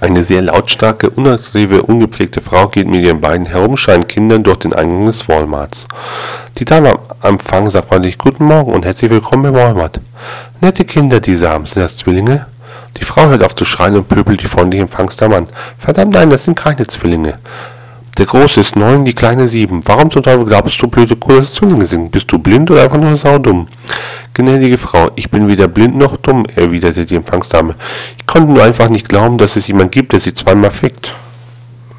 Eine sehr lautstarke, unattraktive, ungepflegte Frau geht mit ihren beiden herumschreienden Kindern durch den Eingang des Walmarts. Die Dame am Empfang sagt freundlich Guten Morgen und herzlich willkommen im Walmart. Nette Kinder, diese haben. Sind das Zwillinge? Die Frau hört auf zu schreien und pöbelt die freundliche Empfangsdame an. Verdammt nein, das sind keine Zwillinge. Der Große ist neun, die Kleine sieben. Warum zum Teufel glaubst du, blöde Kuh, dass Zwillinge sind? Bist du blind oder einfach nur saudumm? Gnädige Frau, ich bin weder blind noch dumm, erwiderte die Empfangsdame. Ich konnte nur einfach nicht glauben, dass es jemand gibt, der sie zweimal fickt.